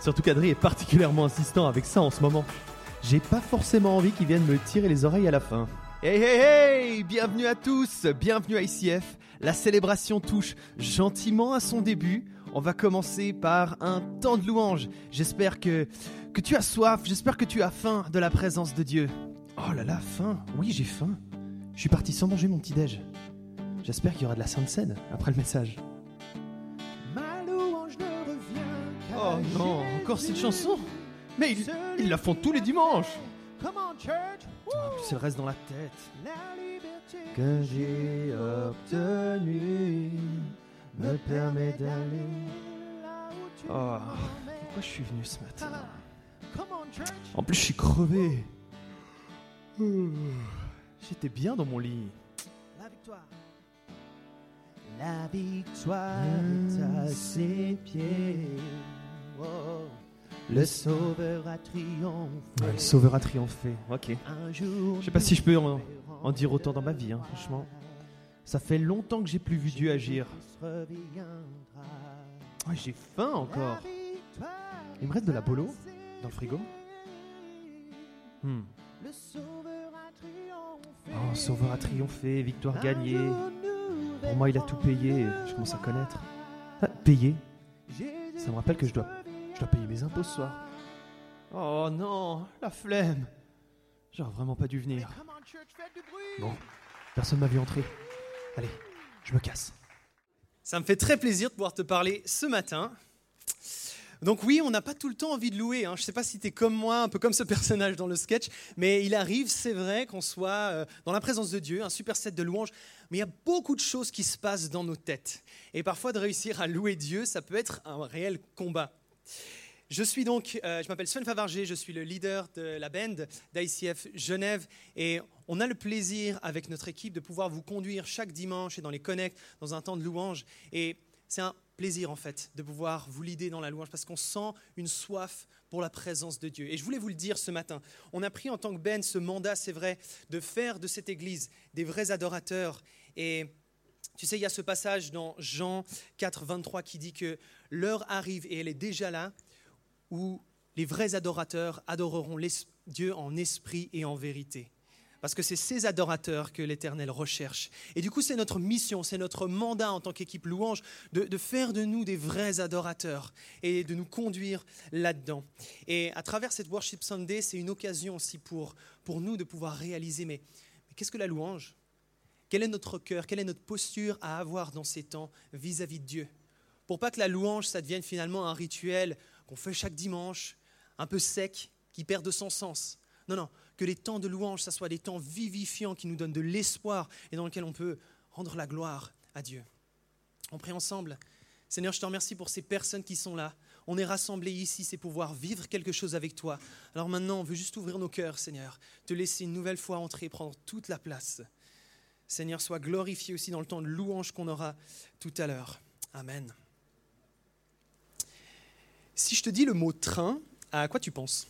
Surtout qu'Adri est particulièrement insistant avec ça en ce moment. J'ai pas forcément envie qu'il vienne me tirer les oreilles à la fin. Hey hey hey Bienvenue à tous, bienvenue à ICF. La célébration touche gentiment à son début. On va commencer par un temps de louange. J'espère que, que tu as soif, j'espère que tu as faim de la présence de Dieu. Oh là là, faim Oui, j'ai faim. Je suis parti sans manger mon petit-déj. J'espère qu'il y aura de la sainte scène après le message. Oh non, encore cette chanson Mais ils, ils la font tous les dimanches plus, elle reste dans la tête. Que j'ai obtenu me permet d'aller. là où tu Oh, pourquoi je suis venu ce matin? En plus, je suis crevé. J'étais bien dans mon lit. La victoire. La victoire est à ses pieds. Oh. Le Sauveur a triomphé. Ouais, le sauveur a triomphé. Ok. Un jour. Je sais pas si je peux en, dire autant dans ma vie, hein, franchement. Ça fait longtemps que j'ai plus vu Dieu agir. Ouais, j'ai faim encore. Il me reste de la bolo dans le frigo Hmm. Le Sauveur a triomphé. Oh, sauveur a triomphé, victoire gagnée. Pour moi, il a tout payé. Je commence à connaître. Ah, payer Jésus Ça me rappelle que je dois, dois payer mes impôts ce soir. Oh non, la flemme. J'aurais vraiment pas dû venir. Bon, personne m'a vu entrer. Allez, je me casse. Ça me fait très plaisir de pouvoir te parler ce matin. Donc oui, on n'a pas tout le temps envie de louer. hein. Je ne sais pas si tu es comme moi, un peu comme ce personnage dans le sketch, mais il arrive, c'est vrai, qu'on soit euh, dans la présence de Dieu, un super set de louanges, mais il y a beaucoup de choses qui se passent dans nos têtes. Et parfois, de réussir à louer Dieu, ça peut être un réel combat. Je suis donc, euh, je m'appelle Sven Favarger, je suis le leader de la band d'ICF Genève et on a le plaisir avec notre équipe de pouvoir vous conduire chaque dimanche et dans les connects dans un temps de louange. Et c'est un plaisir en fait de pouvoir vous leader dans la louange parce qu'on sent une soif pour la présence de Dieu. Et je voulais vous le dire ce matin, on a pris en tant que Ben ce mandat, c'est vrai, de faire de cette église des vrais adorateurs et tu sais, il y a ce passage dans Jean 4, 23 qui dit que l'heure arrive et elle est déjà là où les vrais adorateurs adoreront Dieu en esprit et en vérité. Parce que c'est ces adorateurs que l'Éternel recherche. Et du coup, c'est notre mission, c'est notre mandat en tant qu'équipe louange de, faire de nous des vrais adorateurs et de nous conduire là-dedans. Et à travers cette Worship Sunday, c'est une occasion aussi pour, pour nous de pouvoir réaliser, mais qu'est-ce que la louange? Quel est notre cœur? Quelle est notre posture à avoir dans ces temps vis-à-vis de Dieu? Pour pas que la louange, ça devienne finalement un rituel qu'on fait chaque dimanche, un peu sec, qui perd de son sens. Non, non, que les temps de louange, ça soit des temps vivifiants qui nous donnent de l'espoir et dans lesquels on peut rendre la gloire à Dieu. On prie ensemble. Seigneur, je te remercie pour ces personnes qui sont là. On est rassemblés ici, c'est pouvoir vivre quelque chose avec toi. Alors maintenant, on veut juste ouvrir nos cœurs, Seigneur, te laisser une nouvelle fois entrer et prendre toute la place. Seigneur, sois glorifié aussi dans le temps de louange qu'on aura tout à l'heure. Amen. Si je te dis le mot train, à quoi tu penses?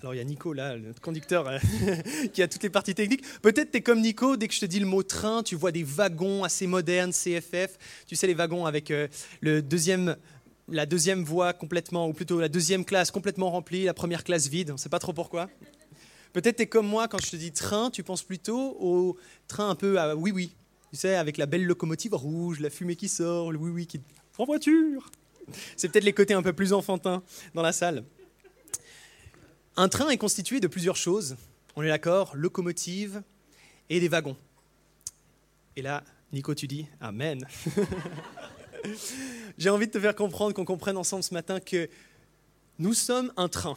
Alors il y a Nico là, notre conducteur, euh, qui a toutes les parties techniques. Peut-être tu es comme Nico, dès que je te dis le mot train, tu vois des wagons assez modernes, CFF. Tu sais les wagons avec euh, le deuxième, la deuxième voie complètement, ou plutôt la deuxième classe complètement remplie, la première classe vide, on ne sait pas trop pourquoi. Peut-être tu es comme moi, quand je te dis train, tu penses plutôt au train un peu à oui oui. Tu sais, avec la belle locomotive rouge, la fumée qui sort, le oui oui qui... En voiture c'est peut-être les côtés un peu plus enfantins dans la salle. Un train est constitué de plusieurs choses. On est d'accord, locomotive et des wagons. Et là, Nico, tu dis Amen. J'ai envie de te faire comprendre, qu'on comprenne ensemble ce matin que nous sommes un train.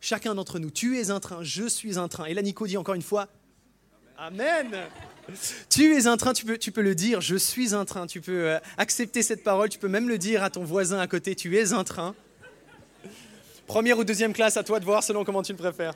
Chacun d'entre nous. Tu es un train, je suis un train. Et là, Nico dit encore une fois Amen. Tu es un train, tu peux, tu peux le dire, je suis un train, tu peux euh, accepter cette parole, tu peux même le dire à ton voisin à côté, tu es un train. Première ou deuxième classe, à toi de voir selon comment tu le préfères.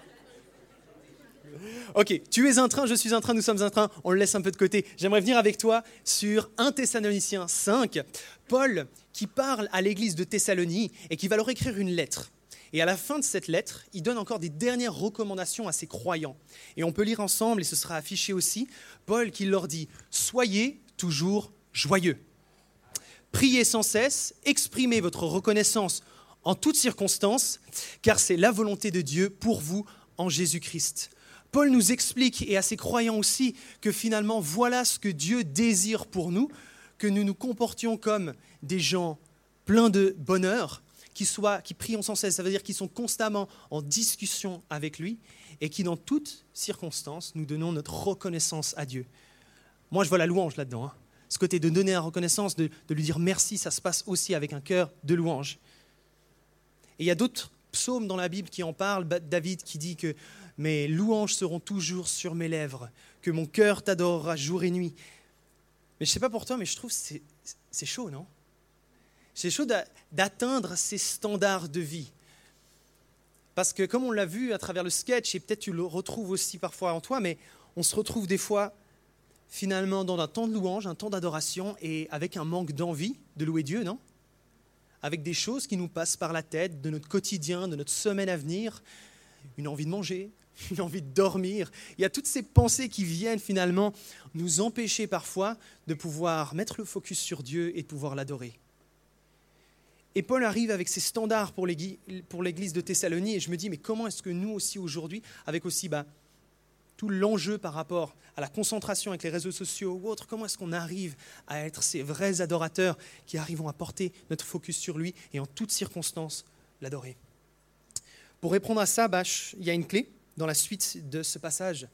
Ok, tu es un train, je suis un train, nous sommes un train, on le laisse un peu de côté. J'aimerais venir avec toi sur 1 Thessaloniciens 5, Paul qui parle à l'église de Thessalonie et qui va leur écrire une lettre. Et à la fin de cette lettre, il donne encore des dernières recommandations à ses croyants. Et on peut lire ensemble, et ce sera affiché aussi, Paul qui leur dit, Soyez toujours joyeux. Priez sans cesse, exprimez votre reconnaissance en toutes circonstances, car c'est la volonté de Dieu pour vous en Jésus-Christ. Paul nous explique, et à ses croyants aussi, que finalement, voilà ce que Dieu désire pour nous, que nous nous comportions comme des gens pleins de bonheur, qui, soient, qui sans cesse, ça veut dire qu'ils sont constamment en discussion avec lui, et qui, dans toutes circonstances, nous donnons notre reconnaissance à Dieu. Moi, je vois la louange là-dedans. hein. Ce côté de donner la reconnaissance, de, lui dire merci, ça se passe aussi avec un cœur de louange. Et il y a d'autres psaumes dans la Bible qui en parlent. David qui dit que mes louanges seront toujours sur mes lèvres, que mon cœur t'adorera jour et nuit. Mais je sais pas pour toi, mais je trouve c'est, c'est chaud, non? C'est chaud d'a- d'atteindre ces standards de vie. Parce que comme on l'a vu à travers le sketch, et peut-être tu le retrouves aussi parfois en toi, mais on se retrouve des fois finalement dans un temps de louange, un temps d'adoration, et avec un manque d'envie de louer Dieu, non? Avec des choses qui nous passent par la tête, de notre quotidien, de notre semaine à venir, une envie de manger, une envie de dormir. Il y a toutes ces pensées qui viennent finalement nous empêcher parfois de pouvoir mettre le focus sur Dieu et de pouvoir l'adorer. Et Paul arrive avec ses standards pour l'église de Thessalonie, et je me dis, mais comment est-ce que nous aussi aujourd'hui, avec aussi bah, tout l'enjeu par rapport à la concentration avec les réseaux sociaux ou autres, comment est-ce qu'on arrive à être ces vrais adorateurs qui arrivent à porter notre focus sur lui et en toutes circonstances l'adorer? Pour répondre à ça, il y a une clé dans la suite de ce passage.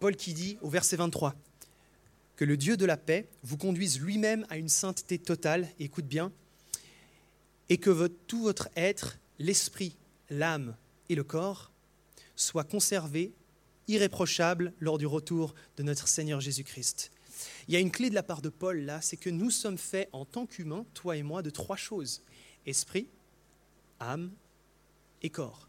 Paul qui dit au verset 23 que le Dieu de la paix vous conduise lui-même à une sainteté totale, écoute bien, et que tout votre être, l'esprit, l'âme et le corps, soient conservés irréprochables lors du retour de notre Seigneur Jésus-Christ. Il y a une clé de la part de Paul là, c'est que nous sommes faits en tant qu'humains, toi et moi, de trois choses. Esprit, âme et corps.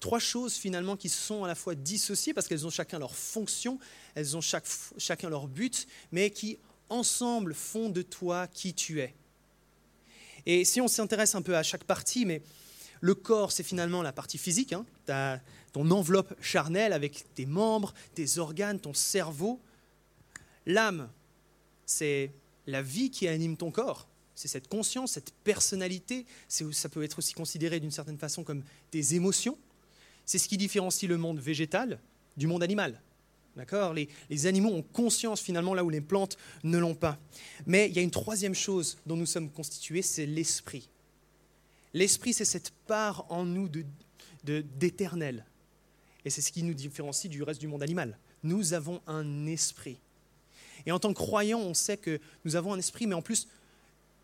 Trois choses finalement qui sont à la fois dissociées parce qu'elles ont chacun leur fonction, elles ont chacun leur but, mais qui ensemble font de toi qui tu es. Et si on s'intéresse un peu à chaque partie, mais le corps, c'est finalement la partie physique, hein, ton enveloppe charnelle avec tes membres, tes organes, ton cerveau. L'âme, c'est la vie qui anime ton corps. C'est cette conscience, cette personnalité. Ça peut être aussi considéré d'une certaine façon comme des émotions. C'est ce qui différencie le monde végétal du monde animal. D'accord? Les, animaux ont conscience finalement là où les plantes ne l'ont pas. Mais il y a une troisième chose dont nous sommes constitués, c'est l'esprit. L'esprit, c'est cette part en nous de- de- d'éternel. Et c'est ce qui nous différencie du reste du monde animal. Nous avons un esprit. Et en tant que croyants, on sait que nous avons un esprit, mais en plus,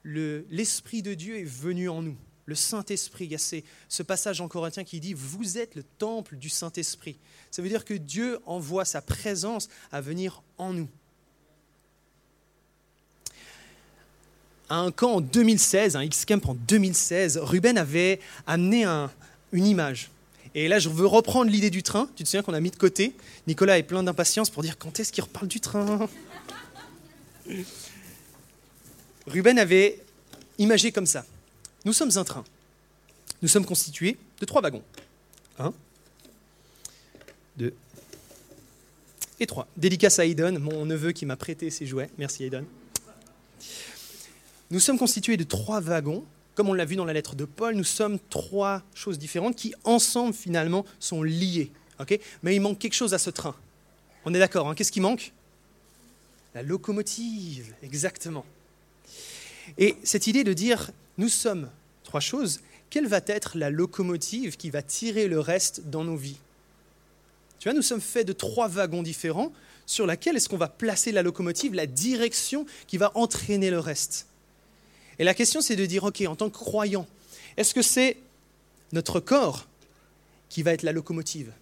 le- l'esprit de Dieu est venu en nous. Le Saint-Esprit, il y a ce passage en Corinthiens qui dit Vous êtes le temple du Saint-Esprit. Ça veut dire que Dieu envoie sa présence à venir en nous. À un camp en 2016, un X-Camp en 2016, Ruben avait amené un- une image. Et là, je veux reprendre l'idée du train. Tu te souviens qu'on a mis de côté? Nicolas est plein d'impatience pour dire quand est-ce qu'il reparle du train? Ruben avait imagé comme ça. Nous sommes un train. Nous sommes constitués de trois wagons. Un, deux et trois. Dédicace à Aiden, mon neveu qui m'a prêté ses jouets. Merci Aiden. Nous sommes constitués de trois wagons. Comme on l'a vu dans la lettre de Paul, nous sommes trois choses différentes qui, ensemble, finalement, sont liées. Mais il manque quelque chose à ce train. On est d'accord, hein? Qu'est-ce qui manque? La locomotive, exactement. Et cette idée de dire, nous sommes trois choses, quelle va être la locomotive qui va tirer le reste dans nos vies? Tu vois, nous sommes faits de trois wagons différents sur laquelle est-ce qu'on va placer la locomotive, la direction qui va entraîner le reste? Et la question, c'est de dire, OK, en tant que croyant, est-ce que c'est notre corps qui va être la locomotive,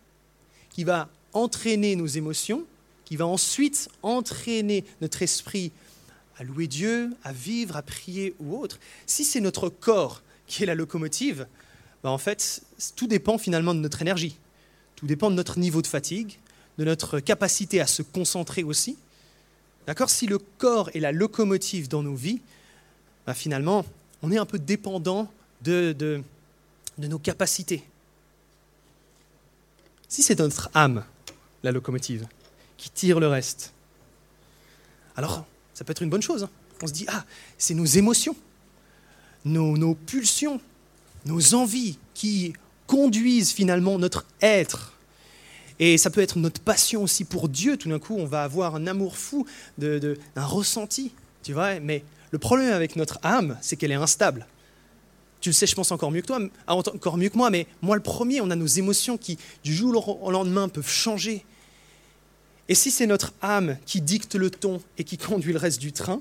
qui va entraîner nos émotions, qui va ensuite entraîner notre esprit à louer Dieu, à vivre, à prier ou autre? Si c'est notre corps qui est la locomotive, ben en fait, tout dépend finalement de notre énergie. Tout dépend de notre niveau de fatigue, de notre capacité à se concentrer aussi. D'accord? Si le corps est la locomotive dans nos vies, ben finalement, on est un peu dépendant de nos capacités. Si c'est notre âme, la locomotive, qui tire le reste, alors ça peut être une bonne chose. hein. on se dit, ah, c'est nos émotions, nos, pulsions, nos envies qui conduisent finalement notre être. Et ça peut être notre passion aussi pour Dieu. Tout d'un coup, on va avoir un amour fou, de, de- un ressenti, tu vois. Mais le problème avec notre âme, c'est qu'elle est instable. Tu le sais, je pense encore mieux que toi, ah, encore mieux que moi. Mais moi, le premier, on a nos émotions qui, du jour au lendemain, peuvent changer. Et si c'est notre âme qui dicte le ton et qui conduit le reste du train,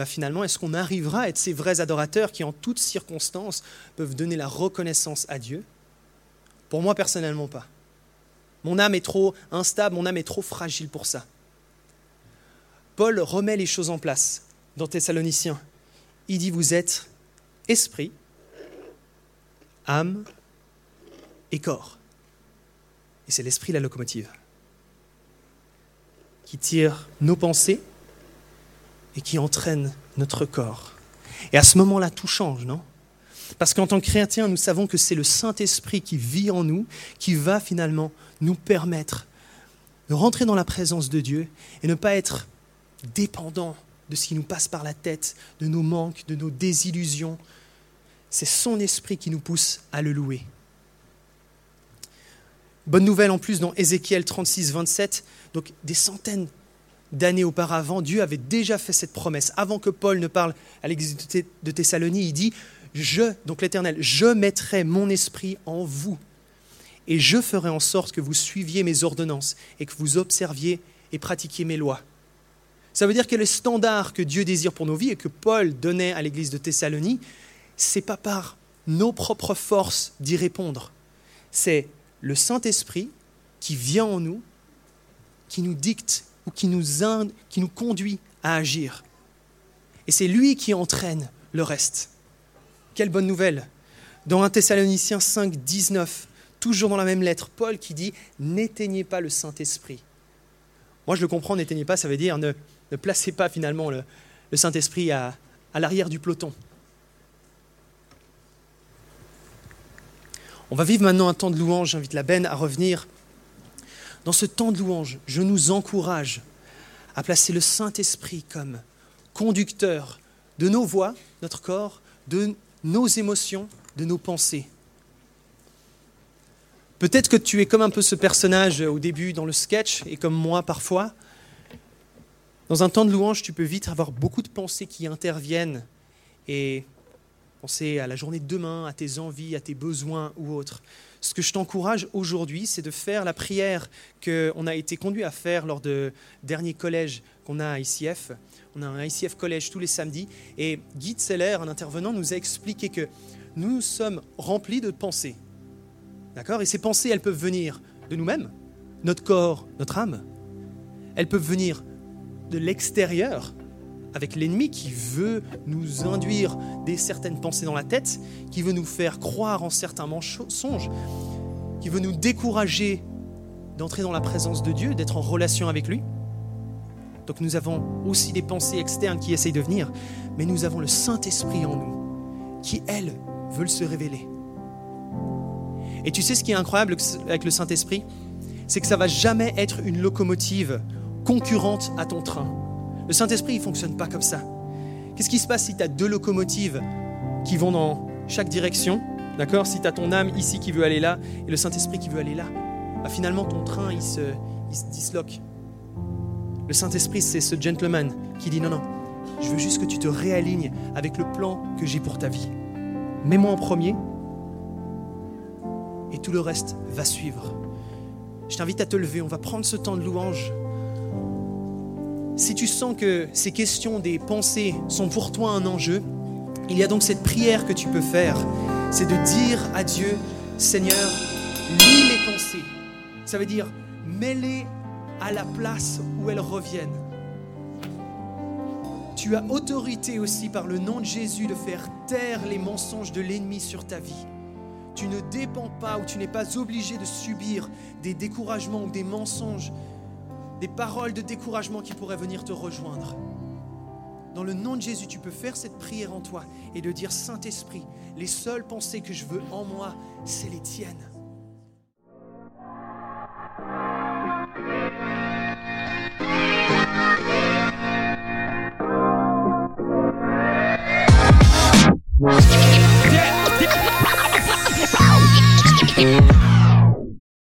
bah finalement, est-ce qu'on arrivera à être ces vrais adorateurs qui, en toutes circonstances, peuvent donner la reconnaissance à Dieu? Pour moi, personnellement, pas. Mon âme est trop instable, mon âme est trop fragile pour ça. Paul remet les choses en place dans Thessaloniciens. Il dit, vous êtes esprit, âme et corps. Et c'est l'esprit la locomotive qui tire nos pensées et qui entraîne notre corps. Et à ce moment-là, tout change, non? Parce qu'en tant que chrétien, nous savons que c'est le Saint-Esprit qui vit en nous, qui va finalement nous permettre de rentrer dans la présence de Dieu et ne pas être dépendant de ce qui nous passe par la tête, de nos manques, de nos désillusions. C'est son esprit qui nous pousse à le louer. Bonne nouvelle en plus dans Ézéchiel 36, 27, donc des centaines d'années auparavant, Dieu avait déjà fait cette promesse. Avant que Paul ne parle à l'église de Thessalonie, il dit, je, donc l'Éternel, je mettrai mon esprit en vous et je ferai en sorte que vous suiviez mes ordonnances et que vous observiez et pratiquiez mes lois. Ça veut dire que le standard que Dieu désire pour nos vies et que Paul donnait à l'église de Thessalonie, c'est pas par nos propres forces d'y répondre. C'est le Saint-Esprit qui vient en nous, qui nous dicte qui nous, conduit à agir. Et c'est lui qui entraîne le reste. Quelle bonne nouvelle. Dans 1 Thessaloniciens 5, 19, toujours dans la même lettre, Paul qui dit N'éteignez pas le Saint-Esprit. Moi, je le comprends, n'éteignez pas, ça veut dire ne, placez pas finalement le, Saint-Esprit à, à l'arrière du peloton. On va vivre maintenant un temps de louange. J'invite la Ben à revenir. Dans ce temps de louange, je nous encourage à placer le Saint-Esprit comme conducteur de nos voix, notre corps, de nos émotions, de nos pensées. Peut-être que tu es comme un peu ce personnage au début dans le sketch, et comme moi parfois. Dans un temps de louange, tu peux vite avoir beaucoup de pensées qui interviennent et penser à la journée de demain, à tes envies, à tes besoins ou autres. Ce que je t'encourage aujourd'hui, c'est de faire la prière qu'on a été conduit à faire lors de dernier collège qu'on a à ICF. On a un ICF collège tous les samedis et Guy Seller, un intervenant, nous a expliqué que nous sommes remplis de pensées. D'accord? Et ces pensées, elles peuvent venir de nous-mêmes, notre corps, notre âme. Elles peuvent venir de l'extérieur, avec l'ennemi qui veut nous induire des certaines pensées dans la tête, qui veut nous faire croire en certains mensonges, qui veut nous décourager d'entrer dans la présence de Dieu, d'être en relation avec lui. Donc nous avons aussi des pensées externes qui essayent de venir, mais nous avons le Saint-Esprit en nous, qui, elles, veulent se révéler. Et tu sais ce qui est incroyable avec le Saint-Esprit? C'est que ça va jamais être une locomotive concurrente à ton train. Le Saint-Esprit, il ne fonctionne pas comme ça. Qu'est-ce qui se passe si tu as deux locomotives qui vont dans chaque direction D'accord? Si tu as ton âme ici qui veut aller là et le Saint-Esprit qui veut aller là, bah finalement ton train, il se, il se disloque. Le Saint-Esprit, c'est ce gentleman qui dit non, non, je veux juste que tu te réalignes avec le plan que j'ai pour ta vie. Mets-moi en premier et tout le reste va suivre. Je t'invite à te lever, on va prendre ce temps de louange. Si tu sens que ces questions des pensées sont pour toi un enjeu, il y a donc cette prière que tu peux faire. C'est de dire à Dieu, Seigneur, lis mes pensées. Ça veut dire, mets-les à la place où elles reviennent. Tu as autorité aussi par le nom de Jésus de faire taire les mensonges de l'ennemi sur ta vie. Tu ne dépends pas ou tu n'es pas obligé de subir des découragements ou des mensonges des paroles de découragement qui pourraient venir te rejoindre. Dans le nom de Jésus, tu peux faire cette prière en toi et de dire, Saint-Esprit, les seules pensées que je veux en moi, c'est les tiennes.